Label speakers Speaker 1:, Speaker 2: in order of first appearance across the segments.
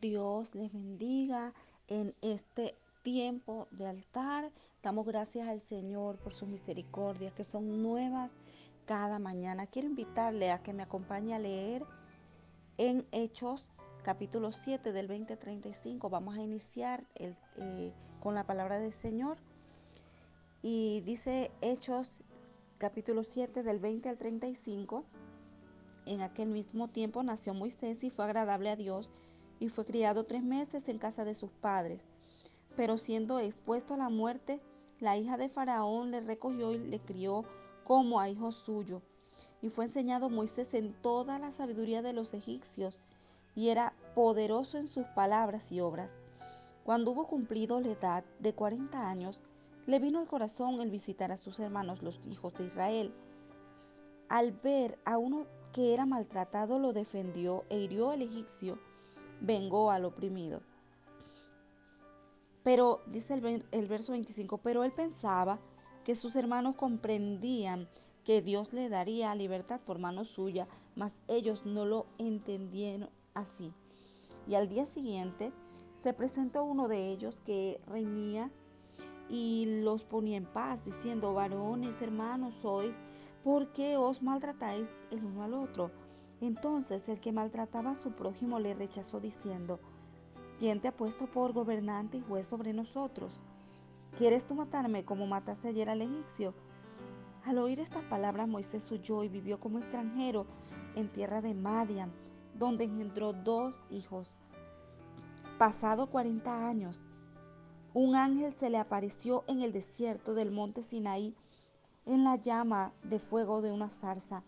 Speaker 1: Dios les bendiga en este tiempo de altar. Damos gracias al Señor por sus misericordias que son nuevas cada mañana. Quiero invitarle a que me acompañe a leer en Hechos capítulo 7 del 2035. Vamos a iniciar eh, con la palabra del Señor. Y dice Hechos capítulo 7 del 20 al 35. En aquel mismo tiempo nació Moisés y fue agradable a Dios y fue criado tres meses en casa de sus padres. Pero siendo expuesto a la muerte, la hija de Faraón le recogió y le crió como a hijo suyo. Y fue enseñado Moisés en toda la sabiduría de los egipcios, y era poderoso en sus palabras y obras. Cuando hubo cumplido la edad de cuarenta años, le vino al corazón el visitar a sus hermanos los hijos de Israel. Al ver a uno que era maltratado, lo defendió e hirió al egipcio vengó al oprimido. Pero, dice el, verso 25, pero él pensaba que sus hermanos comprendían que Dios le daría libertad por mano suya, mas ellos no lo entendieron así. Y al día siguiente se presentó uno de ellos que reñía y los ponía en paz, diciendo, varones, hermanos sois, ¿por qué os maltratáis el uno al otro? Entonces el que maltrataba a su prójimo le rechazó diciendo, ¿quién te ha puesto por gobernante y juez sobre nosotros? ¿Quieres tú matarme como mataste ayer al egipcio? Al oír estas palabras Moisés huyó y vivió como extranjero en tierra de Madian, donde engendró dos hijos. Pasado cuarenta años, un ángel se le apareció en el desierto del monte Sinaí en la llama de fuego de una zarza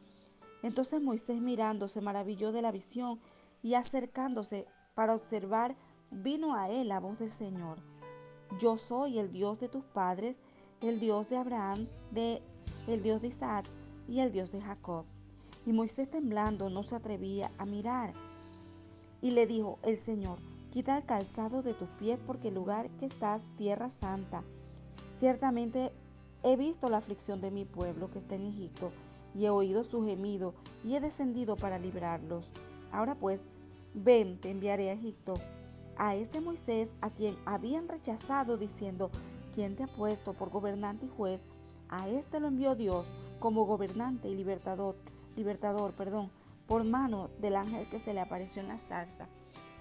Speaker 1: entonces Moisés mirando se maravilló de la visión y acercándose para observar, vino a él la voz del Señor. Yo soy el Dios de tus padres, el Dios de Abraham, de, el Dios de Isaac y el Dios de Jacob. Y Moisés temblando no se atrevía a mirar. Y le dijo el Señor, quita el calzado de tus pies porque el lugar que estás, tierra santa. Ciertamente he visto la aflicción de mi pueblo que está en Egipto y he oído su gemido y he descendido para librarlos. Ahora pues, ven, te enviaré a Egipto. A este Moisés, a quien habían rechazado diciendo, ¿quién te ha puesto por gobernante y juez? A este lo envió Dios como gobernante y libertador, libertador, perdón, por mano del ángel que se le apareció en la zarza.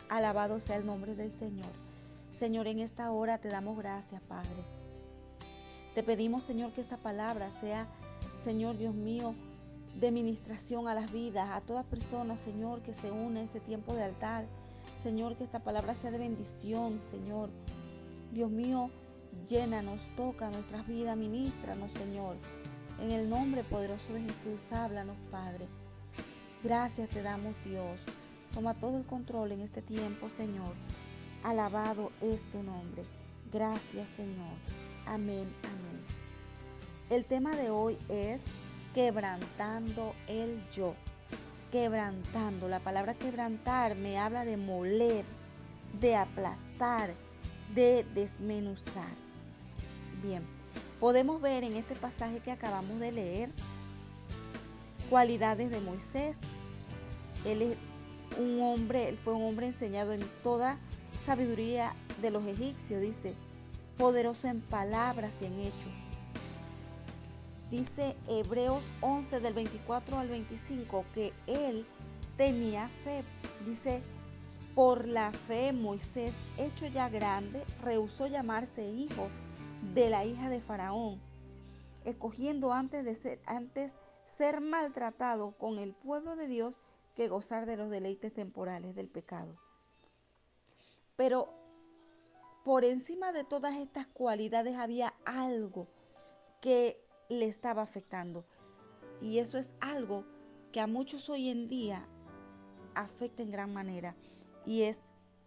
Speaker 1: Alabado sea el nombre del Señor. Señor, en esta hora te damos gracias, Padre. Te pedimos, Señor, que esta palabra sea Señor Dios mío, de ministración a las vidas, a toda persona, Señor, que se une a este tiempo de altar. Señor, que esta palabra sea de bendición, Señor. Dios mío, llénanos, toca nuestras vidas, ministranos, Señor. En el nombre poderoso de Jesús, háblanos, Padre. Gracias te damos, Dios. Toma todo el control en este tiempo, Señor. Alabado es tu nombre. Gracias, Señor. Amén, amén. El tema de hoy es quebrantando el yo. Quebrantando. La palabra quebrantar me habla de moler, de aplastar, de desmenuzar. Bien, podemos ver en este pasaje que acabamos de leer cualidades de Moisés. Él es un hombre, él fue un hombre enseñado en toda sabiduría de los egipcios, dice, poderoso en palabras y en hechos Dice Hebreos 11 del 24 al 25 que él tenía fe. Dice, por la fe Moisés, hecho ya grande, rehusó llamarse hijo de la hija de Faraón, escogiendo antes de ser antes ser maltratado con el pueblo de Dios que gozar de los deleites temporales del pecado. Pero por encima de todas estas cualidades había algo que le estaba afectando. Y eso es algo que a muchos hoy en día afecta en gran manera. Y es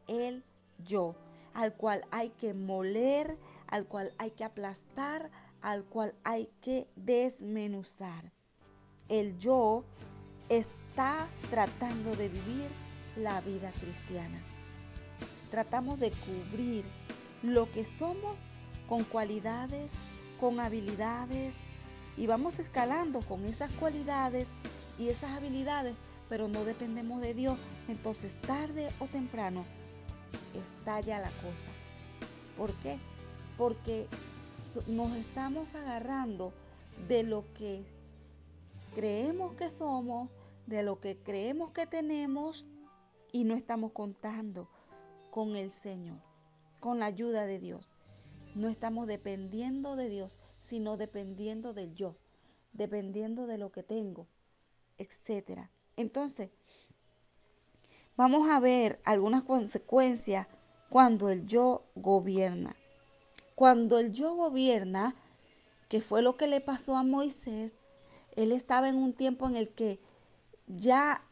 Speaker 1: el yo, al cual hay que moler, al cual hay que aplastar, al cual hay que desmenuzar. El yo está tratando de vivir la vida cristiana. Tratamos de cubrir lo que somos con cualidades, con habilidades, y vamos escalando con esas cualidades y esas habilidades, pero no dependemos de Dios. Entonces, tarde o temprano, estalla la cosa. ¿Por qué? Porque nos estamos agarrando de lo que creemos que somos, de lo que creemos que tenemos y no estamos contando con el Señor, con la ayuda de Dios. No estamos dependiendo de Dios, sino dependiendo del yo, dependiendo de lo que tengo, etc. Entonces, vamos a ver algunas consecuencias cuando el yo gobierna. Cuando el yo gobierna, que fue lo que le pasó a Moisés, él estaba en un tiempo en el que ya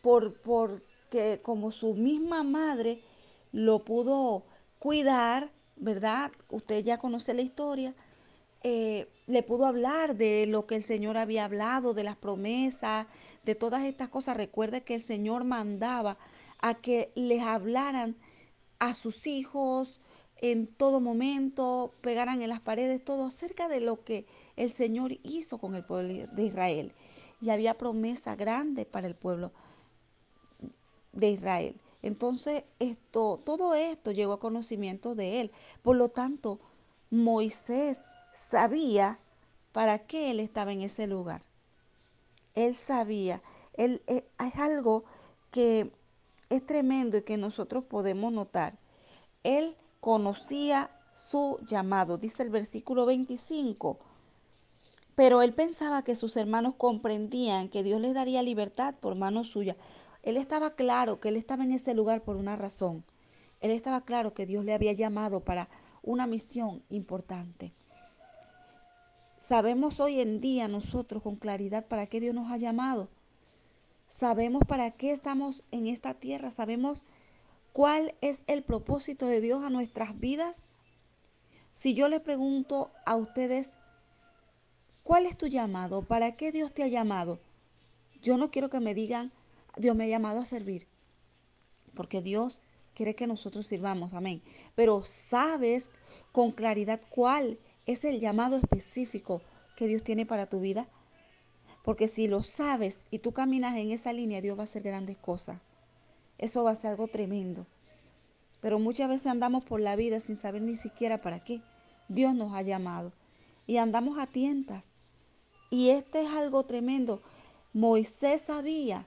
Speaker 1: por, porque como su misma madre lo pudo cuidar, ¿verdad? Usted ya conoce la historia. Eh, le pudo hablar de lo que el Señor había hablado, de las promesas, de todas estas cosas. Recuerde que el Señor mandaba a que les hablaran a sus hijos en todo momento, pegaran en las paredes, todo acerca de lo que el Señor hizo con el pueblo de Israel. Y había promesa grande para el pueblo de Israel. Entonces, esto, todo esto llegó a conocimiento de él. Por lo tanto, Moisés sabía para qué él estaba en ese lugar. Él sabía. Él, es algo que es tremendo y que nosotros podemos notar. Él conocía su llamado, dice el versículo 25. Pero él pensaba que sus hermanos comprendían que Dios les daría libertad por mano suya. Él estaba claro que él estaba en ese lugar por una razón. Él estaba claro que Dios le había llamado para una misión importante. Sabemos hoy en día nosotros con claridad para qué Dios nos ha llamado. Sabemos para qué estamos en esta tierra. Sabemos cuál es el propósito de Dios a nuestras vidas. Si yo le pregunto a ustedes, ¿cuál es tu llamado? ¿Para qué Dios te ha llamado? Yo no quiero que me digan, Dios me ha llamado a servir, porque Dios quiere que nosotros sirvamos, amén. Pero sabes con claridad cuál es el llamado específico que Dios tiene para tu vida. Porque si lo sabes y tú caminas en esa línea, Dios va a hacer grandes cosas. Eso va a ser algo tremendo. Pero muchas veces andamos por la vida sin saber ni siquiera para qué Dios nos ha llamado. Y andamos a tientas. Y este es algo tremendo. Moisés sabía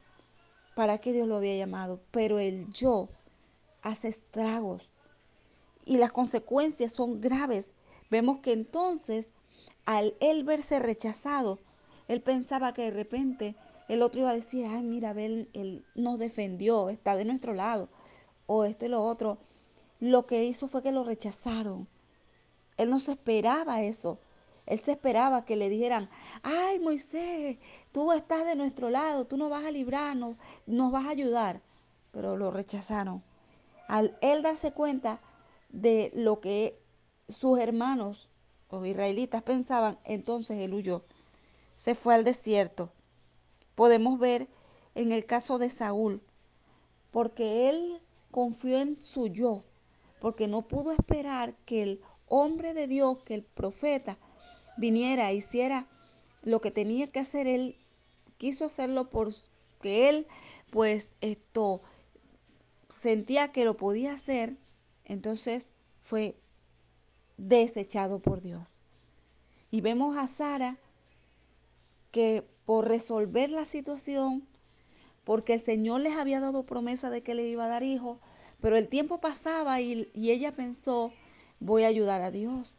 Speaker 1: para qué Dios lo había llamado, pero el yo hace estragos y las consecuencias son graves. Vemos que entonces, al él verse rechazado, él pensaba que de repente el otro iba a decir, ay, mira, él, él nos defendió, está de nuestro lado, o esto y lo otro. Lo que hizo fue que lo rechazaron. Él no se esperaba eso. Él se esperaba que le dijeran, ay Moisés, tú estás de nuestro lado, tú nos vas a librarnos, nos vas a ayudar. Pero lo rechazaron. Al él darse cuenta de lo que sus hermanos, los israelitas, pensaban, entonces él huyó. Se fue al desierto. Podemos ver en el caso de Saúl, porque él confió en su yo, porque no pudo esperar que el hombre de Dios, que el profeta, viniera hiciera lo que tenía que hacer. Él quiso hacerlo porque él, pues, esto sentía que lo podía hacer, entonces fue desechado por Dios. Y vemos a Sara que por resolver la situación, porque el Señor les había dado promesa de que le iba a dar hijos, pero el tiempo pasaba y, y, ella pensó, voy a ayudar a Dios.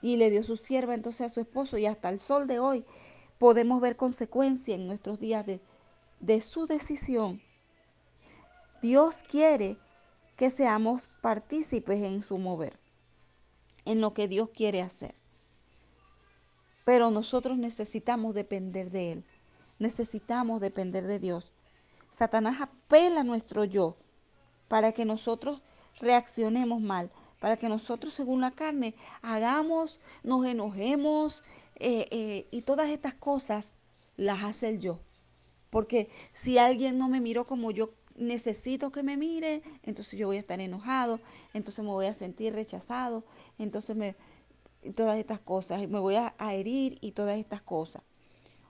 Speaker 1: Y le dio su sierva entonces a su esposo y hasta el sol de hoy podemos ver consecuencias en nuestros días de, de su decisión Dios quiere que seamos partícipes en su mover, en lo que Dios quiere hacer. Pero nosotros necesitamos depender de Él, necesitamos depender de Dios. Satanás apela a nuestro yo para que nosotros reaccionemos mal, para que nosotros según la carne hagamos, nos enojemos eh, eh, y todas estas cosas las hace el yo. Porque si alguien no me miró como yo necesito que me mire, entonces yo voy a estar enojado, entonces me voy a sentir rechazado, entonces me todas estas cosas, me voy a, herir y todas estas cosas.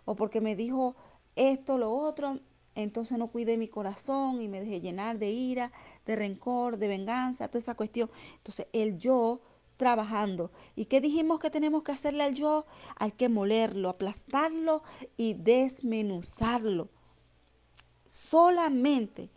Speaker 1: O porque me dijo esto, lo otro, entonces no cuidé mi corazón y me dejé llenar de ira, de rencor, de venganza, toda esa cuestión. Entonces el yo trabajando. ¿Y qué dijimos que tenemos que hacerle al yo? Hay que molerlo, aplastarlo y desmenuzarlo. Solamente,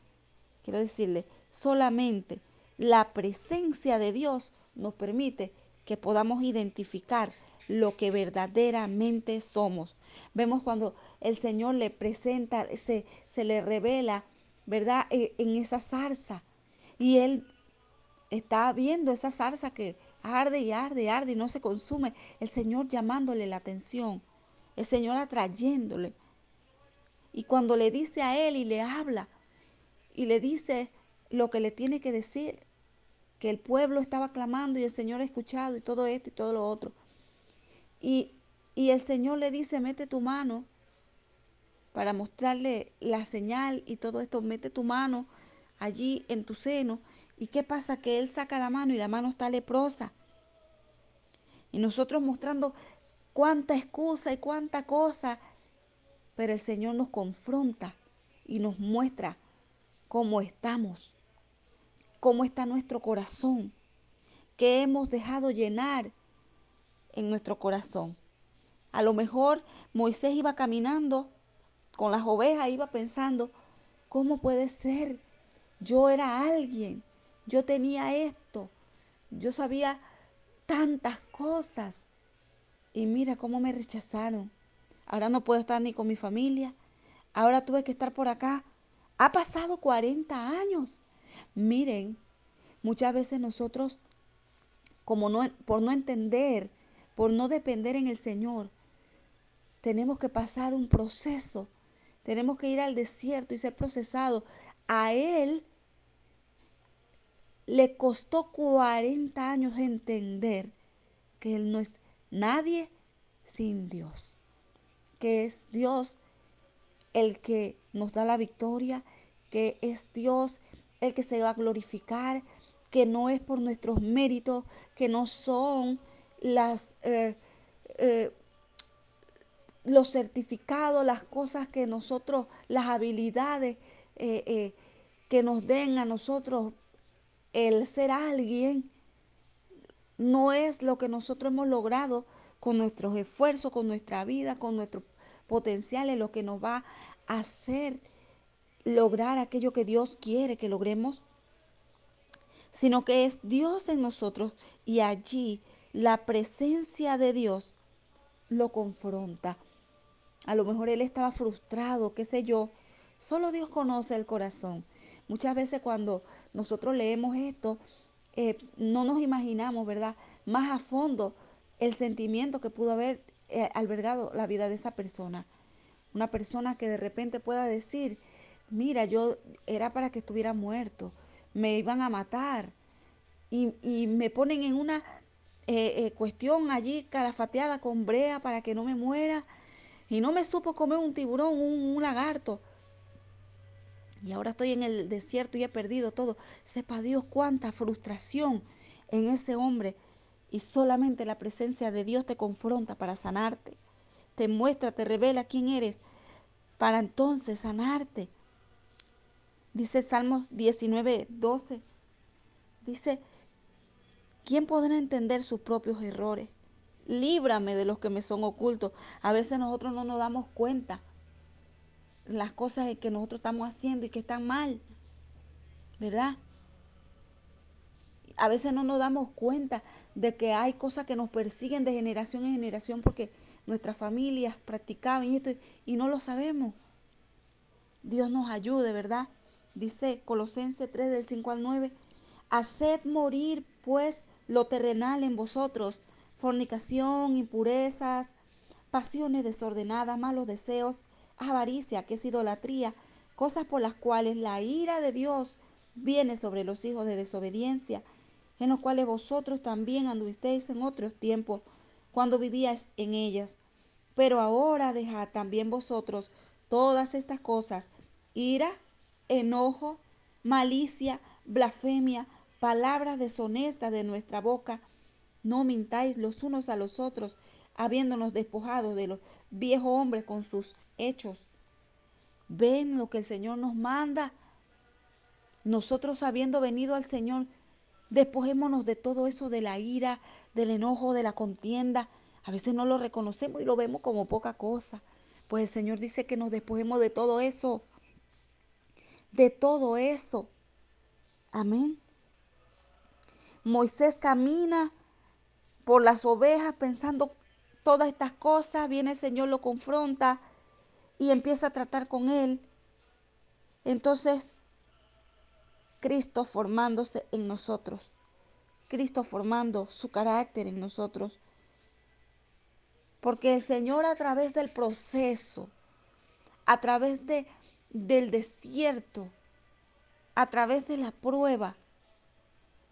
Speaker 1: quiero decirle, solamente la presencia de Dios nos permite que podamos identificar lo que verdaderamente somos. Vemos cuando el Señor le presenta, se, se le revela, ¿verdad? E, en esa zarza. Y Él está viendo esa zarza que arde y arde y arde y no se consume. El Señor llamándole la atención. El Señor atrayéndole. Y cuando le dice a Él y le habla y le dice lo que le tiene que decir, que el pueblo estaba clamando y el Señor ha escuchado y todo esto y todo lo otro. Y, y el Señor le dice, mete tu mano para mostrarle la señal y todo esto, mete tu mano allí en tu seno. ¿Y qué pasa? Que él saca la mano y la mano está leprosa. Y nosotros mostrando cuánta excusa y cuánta cosa, pero el Señor nos confronta y nos muestra cómo estamos, cómo está nuestro corazón, que hemos dejado llenar en nuestro corazón. A lo mejor Moisés iba caminando con las ovejas, iba pensando, ¿cómo puede ser? Yo era alguien, yo tenía esto, yo sabía tantas cosas. Y mira cómo me rechazaron. Ahora no puedo estar ni con mi familia. Ahora tuve que estar por acá. Ha pasado 40 años. Miren, muchas veces nosotros, como no, por no entender por no depender en el Señor, tenemos que pasar un proceso. Tenemos que ir al desierto y ser procesado. A Él le costó 40 años entender que Él no es nadie sin Dios. Que es Dios el que nos da la victoria, que es Dios el que se va a glorificar, que no es por nuestros méritos, que no son las, eh, eh, los certificados, las cosas que nosotros, las habilidades eh, que nos den a nosotros. El ser alguien, no es lo que nosotros hemos logrado con nuestros esfuerzos, con nuestra vida, con nuestros potenciales, lo que nos va a hacer lograr aquello que Dios quiere que logremos, sino que es Dios en nosotros y allí la presencia de Dios lo confronta. A lo mejor él estaba frustrado, qué sé yo. Solo Dios conoce el corazón. Muchas veces cuando nosotros leemos esto, eh, no nos imaginamos, ¿verdad? Más a fondo el sentimiento que pudo haber eh, albergado la vida de esa persona. Una persona que de repente pueda decir, mira, yo era para que estuviera muerto, me iban a matar y, y me ponen en una eh, eh, cuestión allí calafateada con brea para que no me muera. Y no me supo comer un tiburón, un, un lagarto. Y ahora estoy en el desierto y he perdido todo. Sepa Dios cuánta frustración en ese hombre. Y solamente la presencia de Dios te confronta para sanarte. Te muestra, te revela quién eres para entonces sanarte. Dice Salmos 19, 12. Dice, ¿Quién podrá entender sus propios errores? Líbrame de los que me son ocultos. A veces nosotros no nos damos cuenta las cosas que nosotros estamos haciendo y que están mal, ¿verdad? A veces no nos damos cuenta de que hay cosas que nos persiguen de generación en generación porque nuestras familias practicaban y esto y no lo sabemos. Dios nos ayude, ¿verdad? Dice Colosenses 3 del 5 al 9, haced morir pues lo terrenal en vosotros, fornicación, impurezas, pasiones desordenadas, malos deseos, avaricia, que es idolatría, cosas por las cuales la ira de Dios viene sobre los hijos de desobediencia, en los cuales vosotros también anduvisteis en otros tiempos, cuando vivíais en ellas. Pero ahora dejad también vosotros todas estas cosas, ira, enojo, malicia, blasfemia, palabras deshonestas de nuestra boca. No mintáis los unos a los otros, habiéndonos despojado de los viejos hombres con sus hechos ven lo que el Señor nos manda. Nosotros habiendo venido al Señor, despojémonos de todo eso, de la ira, del enojo, de la contienda. A veces no lo reconocemos y lo vemos como poca cosa. Pues el Señor dice que nos despojemos de todo eso. De todo eso. Amén. Moisés camina por las ovejas pensando todas estas cosas. Viene el Señor, lo confronta y empieza a tratar con él. Entonces Cristo formándose en nosotros, Cristo formando su carácter en nosotros. Porque el Señor a través del proceso, a través de, del desierto, a través de la prueba,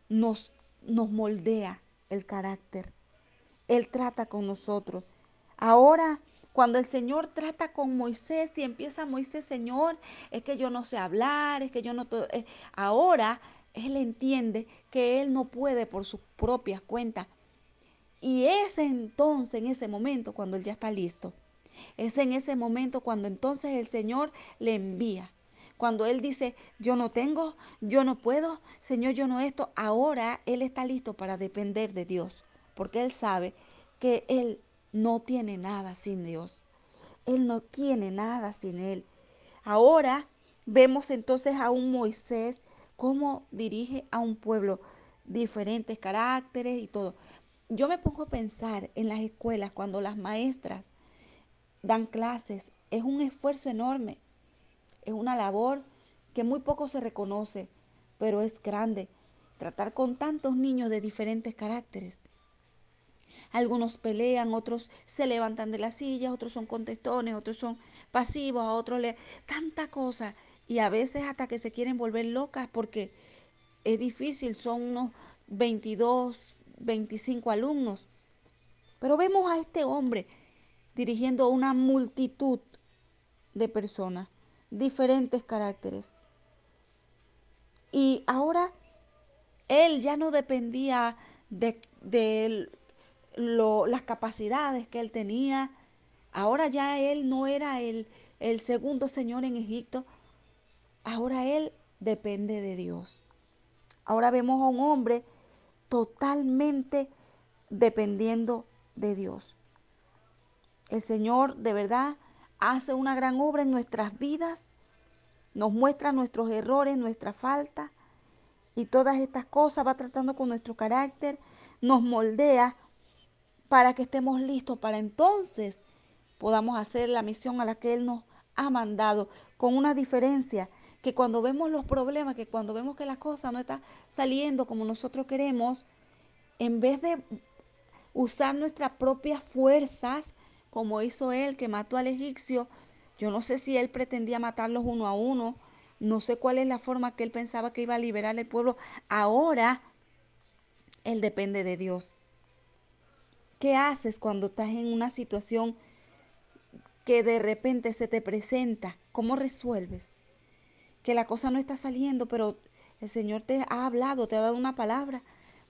Speaker 1: nos, nos moldea el carácter. Él trata con nosotros. Ahora cuando el Señor trata con Moisés y empieza Moisés, Señor, es que yo no sé hablar, es que yo no... Eh, ahora él entiende que él no puede por sus propias cuentas. Y es entonces, en ese momento, cuando él ya está listo. Es en ese momento cuando entonces el Señor le envía. Cuando Él dice, yo no tengo, yo no puedo, Señor, yo no esto, ahora Él está listo para depender de Dios, porque Él sabe que Él no tiene nada sin Dios. Él no tiene nada sin Él. Ahora vemos entonces a un Moisés cómo dirige a un pueblo, diferentes caracteres y todo. Yo me pongo a pensar en las escuelas cuando las maestras dan clases. Es un esfuerzo enorme. Es una labor que muy poco se reconoce, pero es grande. Tratar con tantos niños de diferentes caracteres. Algunos pelean, otros se levantan de la silla, otros son contestones, otros son pasivos, a otros le... Tanta cosa. Y a veces hasta que se quieren volver locas porque es difícil, son unos 22, 25 alumnos. Pero vemos a este hombre dirigiendo una multitud de personas, diferentes caracteres. Y ahora él ya no dependía de, de las capacidades que él tenía. Ahora ya él no era el, el segundo señor en Egipto. Ahora él depende de Dios. Ahora vemos a un hombre totalmente dependiendo de Dios. El Señor de verdad hace una gran obra en nuestras vidas, nos muestra nuestros errores, nuestra falta y todas estas cosas, va tratando con nuestro carácter, nos moldea para que estemos listos para entonces podamos hacer la misión a la que Él nos ha mandado, con una diferencia, que cuando vemos los problemas, que cuando vemos que las cosas no están saliendo como nosotros queremos, en vez de usar nuestras propias fuerzas, como hizo Él que mató al egipcio, yo no sé si Él pretendía matarlos uno a uno, no sé cuál es la forma que Él pensaba que iba a liberar al pueblo, ahora Él depende de Dios. ¿Qué haces cuando estás en una situación que de repente se te presenta? ¿Cómo resuelves? Que la cosa no está saliendo, pero el Señor te ha hablado, te ha dado una palabra,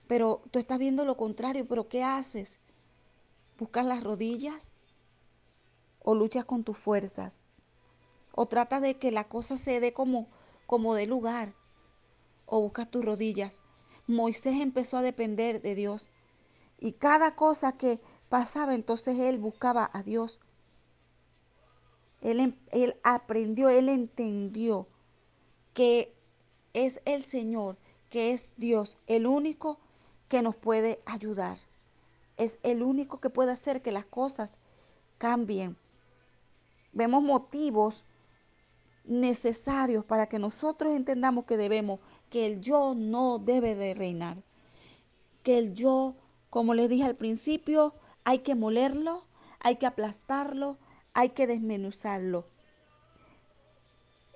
Speaker 1: pero tú estás viendo lo contrario, pero ¿qué haces? ¿Buscas las rodillas? ¿O luchas con tus fuerzas? ¿O tratas de que la cosa se dé como, como de lugar? ¿O buscas tus rodillas? Moisés empezó a depender de Dios. Y cada cosa que pasaba, entonces él buscaba a Dios. Él, em, él aprendió, él entendió que es el Señor, que es Dios, el único que nos puede ayudar. Es el único que puede hacer que las cosas cambien. Vemos motivos necesarios para que nosotros entendamos que debemos, que el yo no debe de reinar, que el yo como les dije al principio, hay que molerlo, hay que aplastarlo, hay que desmenuzarlo.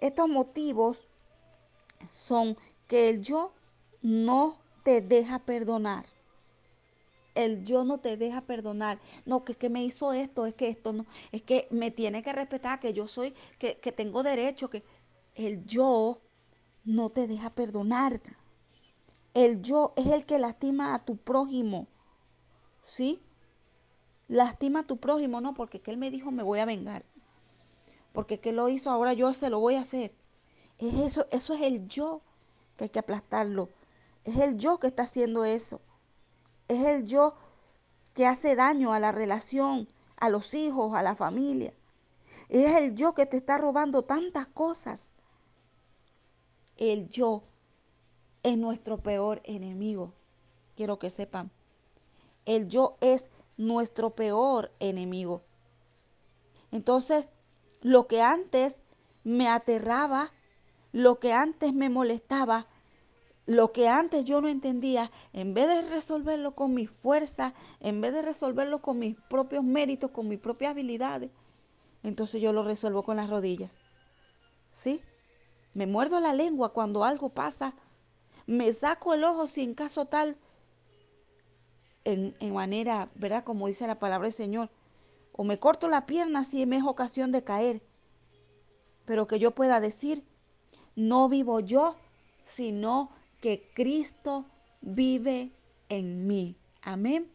Speaker 1: Estos motivos son que el yo no te deja perdonar. El yo no te deja perdonar. No, que, que me hizo esto, es que esto no, es que me tiene que respetar, que yo soy, que, que tengo derecho, que el yo no te deja perdonar. El yo es el que lastima a tu prójimo. ¿Sí? Lastima a tu prójimo, no, porque él me dijo me voy a vengar. porque que lo hizo ahora yo se lo voy a hacer. Es eso, eso es el yo que hay que aplastarlo. Es el yo que está haciendo eso. Es el yo que hace daño a la relación, a los hijos, a la familia. Es el yo que te está robando tantas cosas. El yo es nuestro peor enemigo. Quiero que sepan. El yo es nuestro peor enemigo. Entonces, lo que antes me aterraba, lo que antes me molestaba, lo que antes yo no entendía, en vez de resolverlo con mi fuerza, en vez de resolverlo con mis propios méritos, con mis propias habilidades, entonces yo lo resuelvo con las rodillas. ¿Sí? Me muerdo la lengua cuando algo pasa, me saco el ojo si en caso tal, en, en manera, ¿verdad? Como dice la palabra del Señor, o me corto la pierna si me es ocasión de caer, pero que yo pueda decir, no vivo yo, sino que Cristo vive en mí. Amén.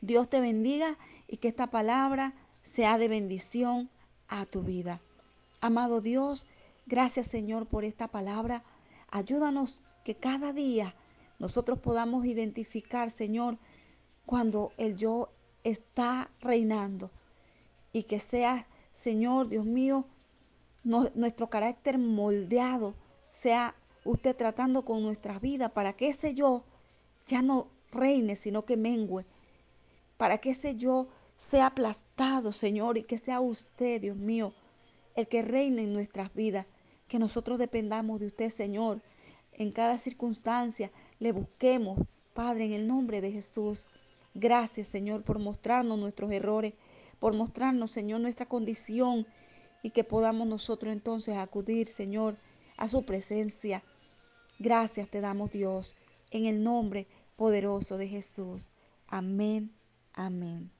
Speaker 1: Dios te bendiga y que esta palabra sea de bendición a tu vida. Amado Dios, gracias Señor por esta palabra. Ayúdanos que cada día nosotros podamos identificar, Señor, cuando el yo está reinando. Y que sea, Señor, Dios mío, nuestro carácter moldeado, sea usted tratando con nuestra vida para que ese yo ya no reine, sino que mengüe. Para que ese yo sea aplastado, Señor, y que sea usted, Dios mío, el que reine en nuestras vidas. Que nosotros dependamos de usted, Señor, en cada circunstancia. Le busquemos, Padre, en el nombre de Jesús. Gracias, Señor, por mostrarnos nuestros errores, por mostrarnos, Señor, nuestra condición y que podamos nosotros entonces acudir, Señor, a su presencia. Gracias te damos, Dios, en el nombre poderoso de Jesús. Amén, amén.